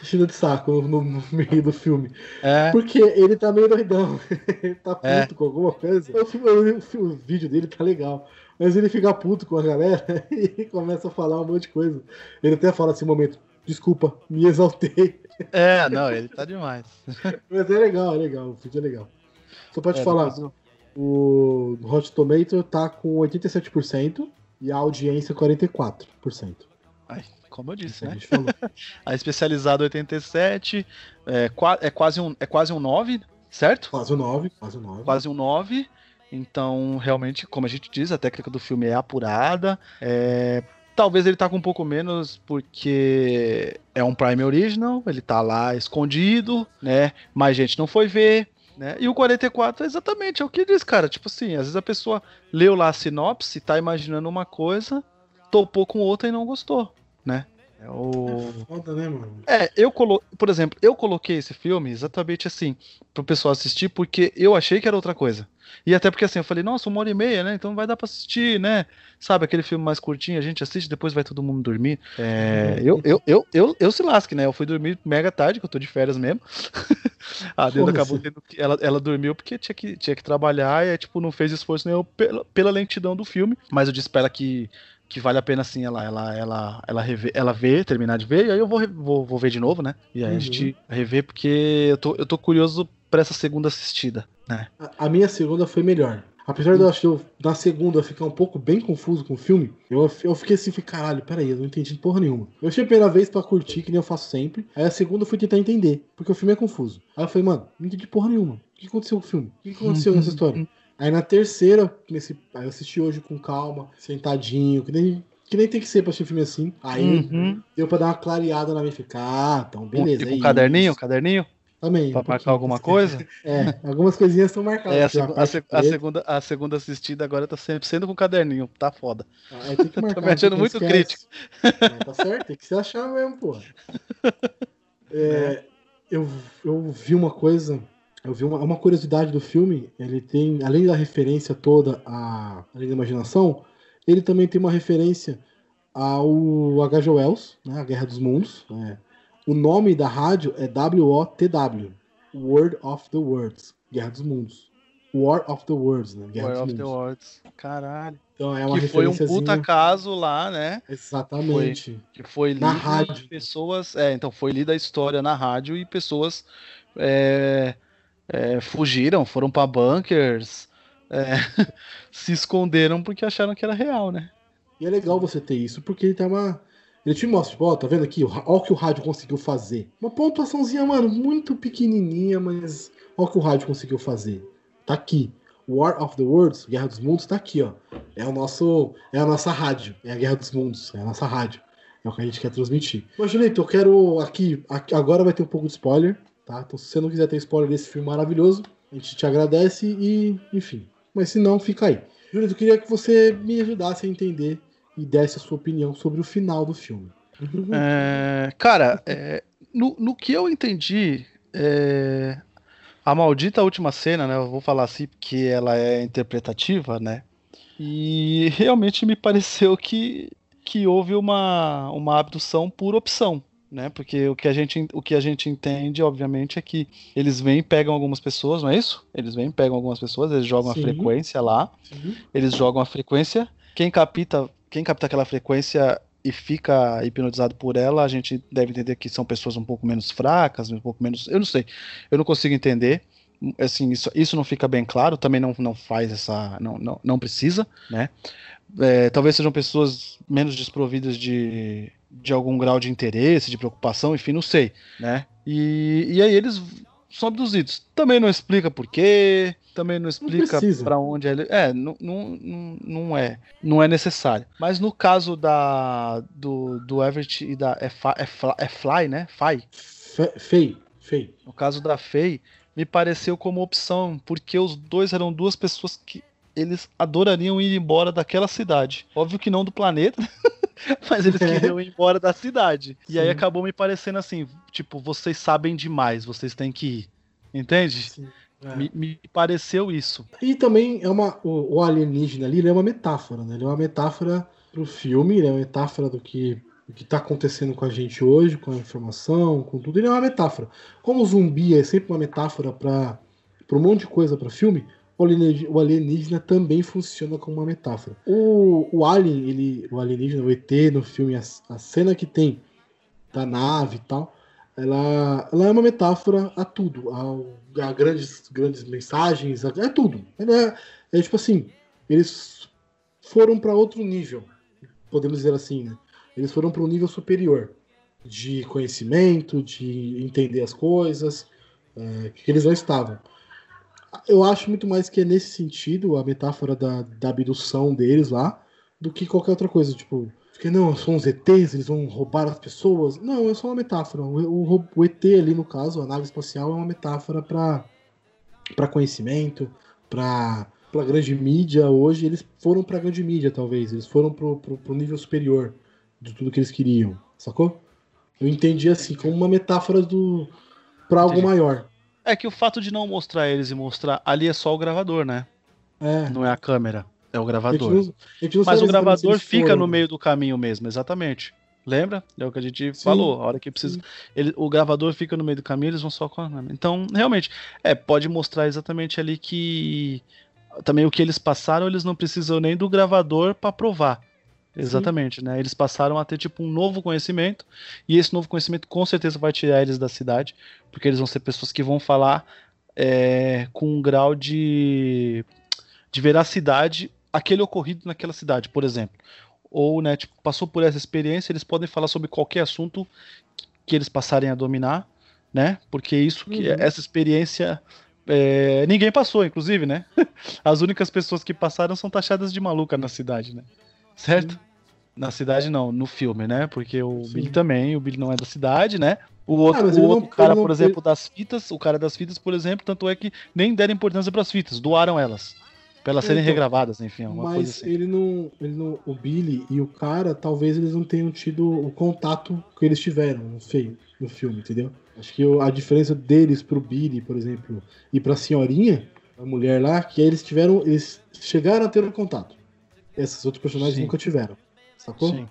enchida de saco no, no meio do filme. É, Porque ele tá meio doidão. *laughs* ele tá puto É. com alguma coisa. O, filme- o- o- o vídeo dele tá legal. Mas ele fica puto com a galera *laughs* e começa a falar um monte de coisa. Ele até fala assim, momento, desculpa, me exaltei. *laughs* é, não, ele tá demais. Mas é legal, é legal, o vídeo é legal. Só pra te É, falar, o Hot Tomato tá com 87% e a audiência 44%. Ai, como eu disse, a né? A *laughs* especializada 87, é, é, quase um, é quase um 9, certo? Quase o 9, quase o 9. Quase um 9. Então, realmente, como a gente diz, a técnica do filme é apurada. É, Talvez ele tá com um pouco menos porque é um Prime Original, ele tá lá escondido, né? Mais gente não foi ver. Né? E o 44 é exatamente é o que diz, cara. Tipo assim, às vezes a pessoa leu lá a sinopse, tá imaginando uma coisa, topou com outra e não gostou, né? É o... Foda, né, mano? É, eu colo... por exemplo, eu coloquei esse filme exatamente assim, pro pessoal assistir, porque eu achei que era outra coisa. E até porque assim, eu falei, nossa, uma hora e meia, né? Então vai dar pra assistir, né? Sabe, aquele filme mais curtinho, a gente assiste, depois vai todo mundo dormir. É, eu, eu, eu, eu, eu se lasque, né? Eu fui dormir mega tarde, que eu tô de férias mesmo. *laughs* a Deus acabou tendo que. Ela, ela dormiu porque tinha que, tinha que trabalhar e, tipo, não fez esforço nenhum pela, pela lentidão do filme. Mas eu disse pra ela que que vale a pena assim ela ela ela ela rever, ela ver, terminar de ver, e aí eu vou, vou, vou ver de novo, né? E aí Uhum. a gente rever porque eu tô, eu tô curioso pra essa segunda assistida, né? A, a minha segunda foi melhor. Apesar de eu, acho que eu, na segunda, ficar um pouco bem confuso com o filme, eu, eu fiquei assim, falei, caralho, peraí, eu não entendi porra nenhuma. Eu achei a primeira vez pra curtir, que nem eu faço sempre. Aí a segunda eu fui tentar entender, porque o filme é confuso. Aí eu falei, mano, não entendi porra nenhuma. O que aconteceu com o filme? O que aconteceu nessa história? Aí na terceira, nesse, aí eu assisti hoje com calma, sentadinho, que nem, que nem tem que ser pra assistir filme assim. Aí Uhum. deu pra dar uma clareada na minha ficar, ah, então beleza. Com, é com caderninho, isso. caderninho, Também. pra um marcar alguma coisa. *laughs* É, algumas coisinhas estão marcadas. É, a, seg- a seg- a segunda, a segunda assistida agora tá sempre sendo com caderninho, tá foda. Aí tem que *laughs* marcar. me achando porque muito esquece. crítico. *laughs* É, tá certo, tem que se achar mesmo, porra. É, eu, eu vi uma coisa, eu vi uma, uma curiosidade do filme, ele tem, além da referência toda à além da imaginação, ele também tem uma referência ao H.G. Wells, né, a Guerra dos Mundos. né. O nome da rádio é WOTW, Word of the Words, Guerra dos Mundos. War of the Words, né? Guerra War dos of the Mundos. Words. Caralho. Então é uma Que foi um puta caso lá, né? Exatamente. Que foi Na rádio. pessoas. É, então foi lida a história na rádio e pessoas é, é, fugiram, foram pra bunkers, é, *laughs* se esconderam porque acharam que era real, né? E é legal você ter isso, porque ele tá uma. Ele te mostra, tipo, ó, tá vendo aqui? Olha o que o rádio conseguiu fazer. Uma pontuaçãozinha, mano, muito pequenininha, mas olha o que o rádio conseguiu fazer. Tá aqui. War of the Worlds, Guerra dos Mundos, tá aqui, ó. É o nosso. É a nossa rádio. É a Guerra dos Mundos. É a nossa rádio. É o que a gente quer transmitir. Mas, Julieta, eu quero aqui, aqui- Agora vai ter um pouco de spoiler, tá? Então, se você não quiser ter spoiler desse filme maravilhoso, a gente te agradece e, enfim. Mas se não, fica aí. Julito, eu queria que você me ajudasse a entender e desse a sua opinião sobre o final do filme. É, cara, é, no, no que eu entendi, é, a maldita última cena, né? Eu vou falar assim porque ela é interpretativa, né? E realmente me pareceu que, que houve uma, uma abdução por opção, né? Porque o que, a gente, o que a gente entende, obviamente, é que eles vêm e pegam algumas pessoas, não é isso? Eles vêm e pegam algumas pessoas, eles jogam Sim. a frequência lá, Sim. eles jogam a frequência. Quem capta, quem capta aquela frequência e fica hipnotizado por ela, a gente deve entender que são pessoas um pouco menos fracas, um pouco menos. Eu não sei. Eu não consigo entender. Assim, isso, isso não fica bem claro, também não, não faz essa. Não, não, não precisa, né? É, talvez sejam pessoas menos desprovidas de, de algum grau de interesse, de preocupação, enfim, não sei, né? E, e aí eles são abduzidos. Também não explica por quê, também não explica para onde ele. É, não, não, não, não é. Não é necessário. Mas no caso da do, do Everett e da. É, Fa- é, Fla- é Fly, né? Fly. Fe- Feio, feio. No caso da Faye, me pareceu como opção, porque os dois eram duas pessoas que eles adorariam ir embora daquela cidade. Óbvio que não do planeta, *laughs* Mas eles queriam ir embora da cidade. E aí acabou me parecendo assim, tipo, vocês sabem demais, vocês têm que ir. Entende? Sim. É. Me, me pareceu isso. E também é uma. O, o alienígena ali é uma metáfora, né? Ele é uma metáfora pro filme, ele é uma metáfora do que, do que tá acontecendo com a gente hoje, com a informação, com tudo. Ele é uma metáfora. Como o zumbi é sempre uma metáfora para um monte de coisa para filme, o alienígena, também funciona como uma metáfora. O, o Alien, ele, o alienígena, o ET no filme, a, a cena que tem da nave e tal, ela, ela é uma metáfora a tudo, a, a grandes, grandes mensagens, a- é tudo. É, é tipo assim, eles foram para outro nível, podemos dizer assim, né? Eles foram para um nível superior de conhecimento, de entender as coisas, é, que eles não estavam. Eu acho muito mais que é nesse sentido a metáfora da, da abdução deles lá, do que qualquer outra coisa, tipo, porque não, são os ETs, eles vão roubar as pessoas. Não, é só uma metáfora. O, o- o ET ali, no caso, a nave espacial, é uma metáfora para conhecimento, para para grande mídia hoje. Eles foram para grande mídia, talvez. Eles foram pro, pro, pro nível superior de tudo que eles queriam, sacou? Eu entendi assim, como uma metáfora do para algo maior. É que o fato de não mostrar eles e mostrar ali é só o gravador, né? É. Não é a câmera, é o gravador. Mas o gravador fica foram. no meio do caminho mesmo, exatamente. Lembra? É o que a gente Sim. falou. A hora que precisa. Ele, o gravador fica no meio do caminho, eles vão só com a. Então, realmente, é, pode mostrar exatamente ali que. Também o que eles passaram, eles não precisam nem do gravador para provar. Exatamente, né? Eles passaram a ter tipo um novo conhecimento, e esse novo conhecimento com certeza vai tirar eles da cidade, porque eles vão ser pessoas que vão falar é, com um grau de, de veracidade aquele ocorrido naquela cidade, por exemplo. Ou, né, tipo, passou por essa experiência, eles podem falar sobre qualquer assunto que eles passarem a dominar, né? Porque isso que Uhum. essa experiência é, ninguém passou, inclusive, né? *laughs* As únicas pessoas que passaram são taxadas de maluca na cidade, né? Certo? Na cidade não, no filme, né? Porque o Sim. Billy também, o Billy não é da cidade, né? O outro, Ah, o ele não- outro cara, não- por exemplo, das fitas, o cara das fitas, por exemplo, tanto é que nem deram importância para as fitas, doaram elas. Pra elas serem Então, regravadas, enfim, alguma coisa Mas assim. ele não, ele não. O Billy e o cara, talvez eles não tenham tido o contato que eles tiveram no, feio, no filme, entendeu? Acho que o- a diferença deles pro Billy, por exemplo, e pra senhorinha, a mulher lá, que eles tiveram. Eles chegaram a ter um contato. Esses outros personagens Sim. nunca tiveram. Sacou? Sim.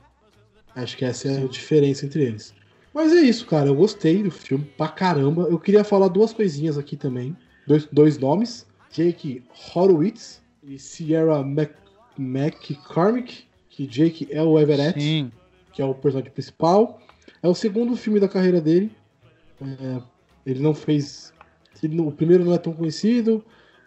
Acho que essa é a diferença entre eles. Mas é isso, cara. Eu gostei do filme pra caramba. Eu queria falar duas coisinhas aqui também. Dois, dois nomes. Jake Horowitz e Sierra Mac McCormick. Que Jake é o Everett, Sim. que é o personagem principal. É o segundo filme da carreira dele. É, ele não fez. ele não- o primeiro não é tão conhecido.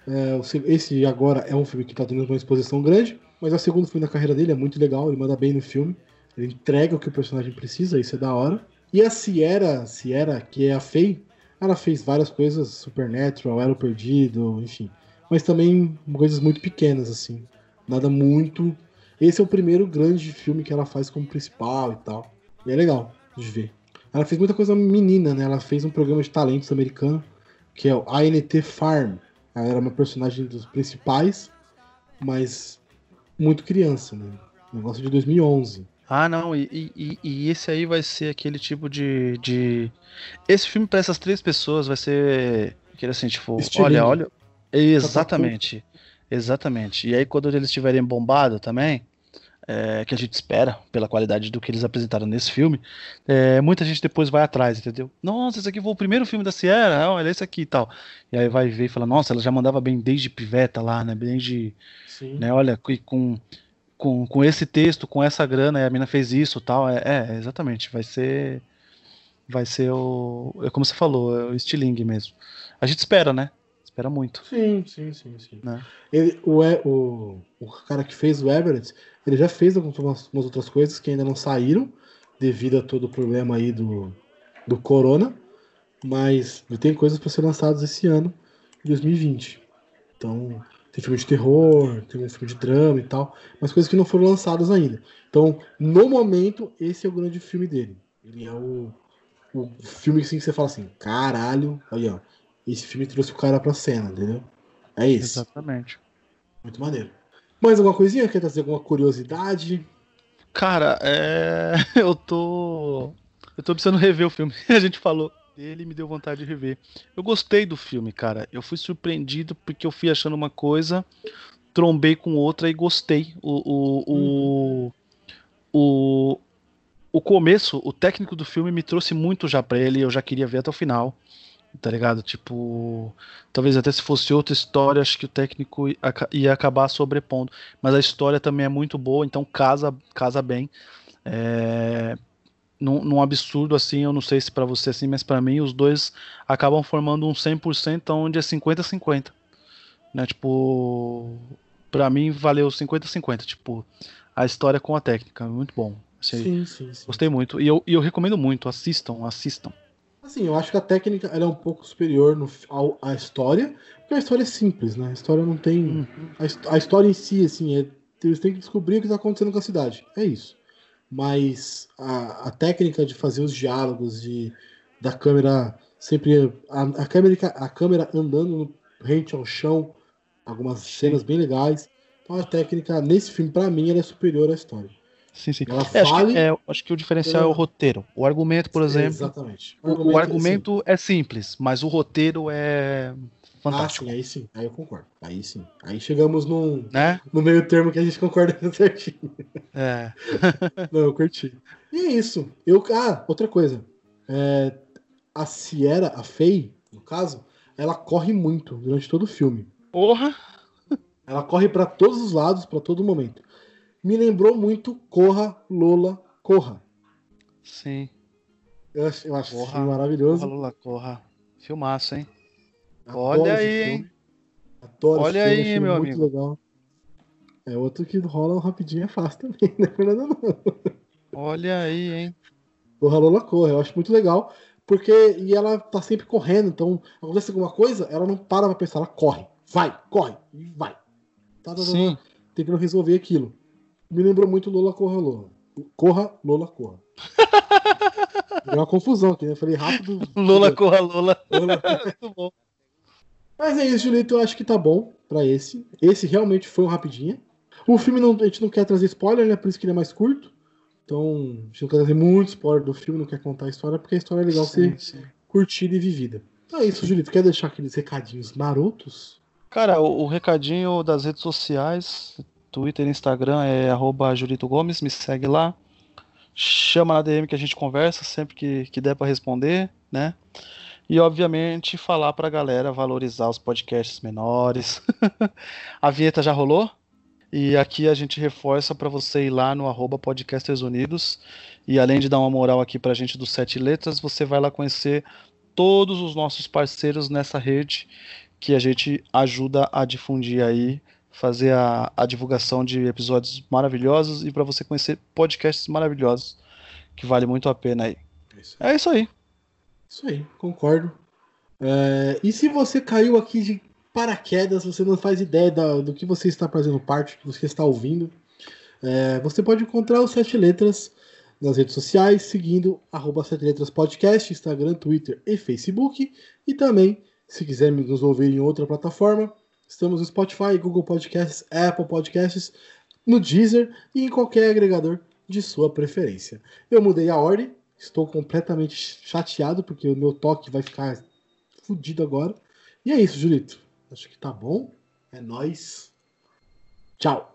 É, esse agora é um filme que tá tendo uma exposição grande. Mas é o segundo filme da carreira dele, é muito legal. Ele manda bem no filme. Ele entrega o que o personagem precisa, isso é da hora. E a Sierra, Sierra, que é a Faye, ela fez várias coisas, Supernatural, Elo Perdido, enfim. Mas também coisas muito pequenas, assim. Nada muito. Esse é o primeiro grande filme que ela faz como principal e tal. E é legal de ver. Ela fez muita coisa menina, né? Ela fez um programa de talentos americano, que é o ANT Farm. Ela era uma personagem dos principais, mas muito criança, né? Negócio de 2011. Ah, não, e, e- e- esse aí vai ser aquele tipo de. de... Esse filme pra essas três pessoas vai ser. Aquele assim, tipo, Estilingue. olha, olha. Exatamente. Exatamente. E aí, quando eles estiverem bombado também, é, que a gente espera, pela qualidade do que eles apresentaram nesse filme, é, muita gente depois vai atrás, entendeu? Nossa, esse aqui foi o primeiro filme da Sierra, ah, olha esse aqui e tal. E aí vai ver e fala, nossa, ela já mandava bem desde piveta lá, né? Desde Sim. né? Olha, com, com, com esse texto, com essa grana, e a mina fez isso tal. É, é, exatamente. Vai ser. Vai ser o. É como você falou, é o estilingue mesmo. A gente espera, né? Espera muito. Sim, sim, sim, sim. Né? Ele, o, o, o cara que fez o Everett, ele já fez algumas umas outras coisas que ainda não saíram, devido a todo o problema aí do, do Corona, mas tem coisas para ser lançadas esse ano, 2020. Então, tem filme de terror, tem um filme de drama e tal, mas coisas que não foram lançadas ainda. Então, no momento, esse é o grande filme dele. Ele é o, o filme assim, que você fala assim, caralho, aí ó, esse filme trouxe o cara pra cena, entendeu? É isso. Exatamente. Muito maneiro. Mais alguma coisinha? Quer trazer alguma curiosidade? Cara, é. *laughs* Eu tô. Eu tô precisando rever o filme. *laughs* A gente falou dele e me deu vontade de rever. Eu gostei do filme, cara. Eu fui surpreendido porque eu fui achando uma coisa, trombei com outra e gostei. O. O. O, o, o começo, o técnico do filme me trouxe muito já pra ele. Eu já queria ver até o final. Tá ligado? Tipo. Talvez até se fosse outra história, acho que o técnico ia aca- ia acabar sobrepondo. Mas a história também é muito boa, então casa, casa bem. É, num, num absurdo assim, eu não sei se pra você é assim, mas pra mim os dois acabam formando um 100% onde é 50-50. Né? Tipo, pra mim valeu 50-50, tipo, a história com a técnica, muito bom. Sim, sim, sim. Gostei muito. E eu, e eu recomendo muito, assistam, assistam. Assim, eu acho que a técnica é um pouco superior no, ao, à história, porque a história é simples, né? A história não tem. Uhum. A, a história em si, assim, é, eles têm que descobrir o que está acontecendo com a cidade. É isso. Mas a, a técnica de fazer os diálogos, de, da câmera sempre. A, a, câmera, a câmera andando no- rente ao chão, algumas cenas bem legais. Então a técnica, nesse filme, pra mim, ela é superior à história. Sim, sim. É, acho, que, é, acho que o diferencial é o roteiro. O argumento, por exemplo. Exatamente. O, o é argumento é simples, mas o roteiro é Ah, fantástico. sim, aí sim, aí eu concordo. Aí sim. Aí chegamos num, Né? no meio termo que a gente concorda *laughs* certinho. É. *laughs* Não, eu curti. E é isso. Eu, ah, outra coisa. É, a Sierra, a Faye, no caso, ela corre muito durante todo o filme. Porra! Ela corre pra todos os lados, pra todo momento. Me lembrou muito Corra, Lola, Corra. Sim. Eu acho, eu acho Corra, filme maravilhoso. Corra, Lula, corra. Filmaço, hein? Adoro Olha aí, filme. hein? Adoro Olha esse filme, aí, achei meu muito amigo. legal. É outro que rola rapidinho é fácil também, *laughs* né? Não. Olha aí, hein? Corra Lola Corra, eu acho muito legal, porque e ela tá sempre correndo, então acontece alguma coisa, ela não para pra pensar, ela corre, vai, corre, e vai. Tá, tá, tá, Sim. tá, tentando resolver aquilo. Me lembrou muito Lola Corra Lola. Corra, Lola Corra. *laughs* Deu uma confusão aqui, né? Eu falei rápido. Lula, corra, Lula. Lola. *laughs* Muito bom. Mas é isso, Julito, eu acho que tá bom pra esse. Esse realmente foi um rapidinho. O filme não, a gente não quer trazer spoiler, né? Por isso que ele é mais curto. Então, a gente não quer trazer muito spoiler do filme, não quer contar a história, porque a história é legal ser Sim, sim. curtida e vivida. Então é isso, Julito. Quer deixar aqueles recadinhos marotos? Cara, o, o recadinho das redes sociais, Twitter e Instagram é arroba Julito Gomes, me segue lá. Chama na DM que a gente conversa sempre que, que der pra responder, né? E obviamente falar pra galera valorizar os podcasts menores. *laughs* a vinheta já rolou? E aqui a gente reforça pra você ir lá no arroba Podcasters Unidos. E além de dar uma moral aqui pra gente dos Sete Letras, você vai lá conhecer todos os nossos parceiros nessa rede que a gente ajuda a difundir aí, fazer a, a divulgação de episódios maravilhosos e para você conhecer podcasts maravilhosos, que vale muito a pena aí. É isso aí. É isso aí. Isso aí, concordo. É, e se você caiu aqui de paraquedas, você não faz ideia da- do que você está fazendo parte, do que você está ouvindo, é, você pode encontrar o Sete Letras nas redes sociais, seguindo arroba Sete Letras Podcast, Instagram, Twitter e Facebook. E também, se quiser nos ouvir em outra plataforma, estamos no Spotify, Google Podcasts, Apple Podcasts, no Deezer e em qualquer agregador de sua preferência. Eu mudei a ordem, estou completamente chateado porque o meu toque vai ficar fudido agora. E é isso, Julito. Acho que tá bom. É nóis. Tchau.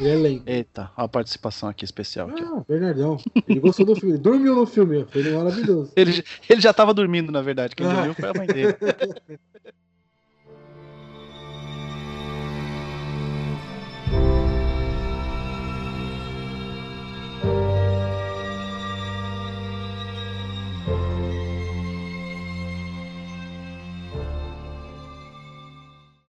Ele é lento. Eita, a participação aqui especial. Aqui. Ah, Bernardão. Ele gostou do filme. Dormiu no filme. Foi maravilhoso. Ele, ele já tava dormindo, na verdade. Quem Ah. dormiu foi a mãe dele. *laughs*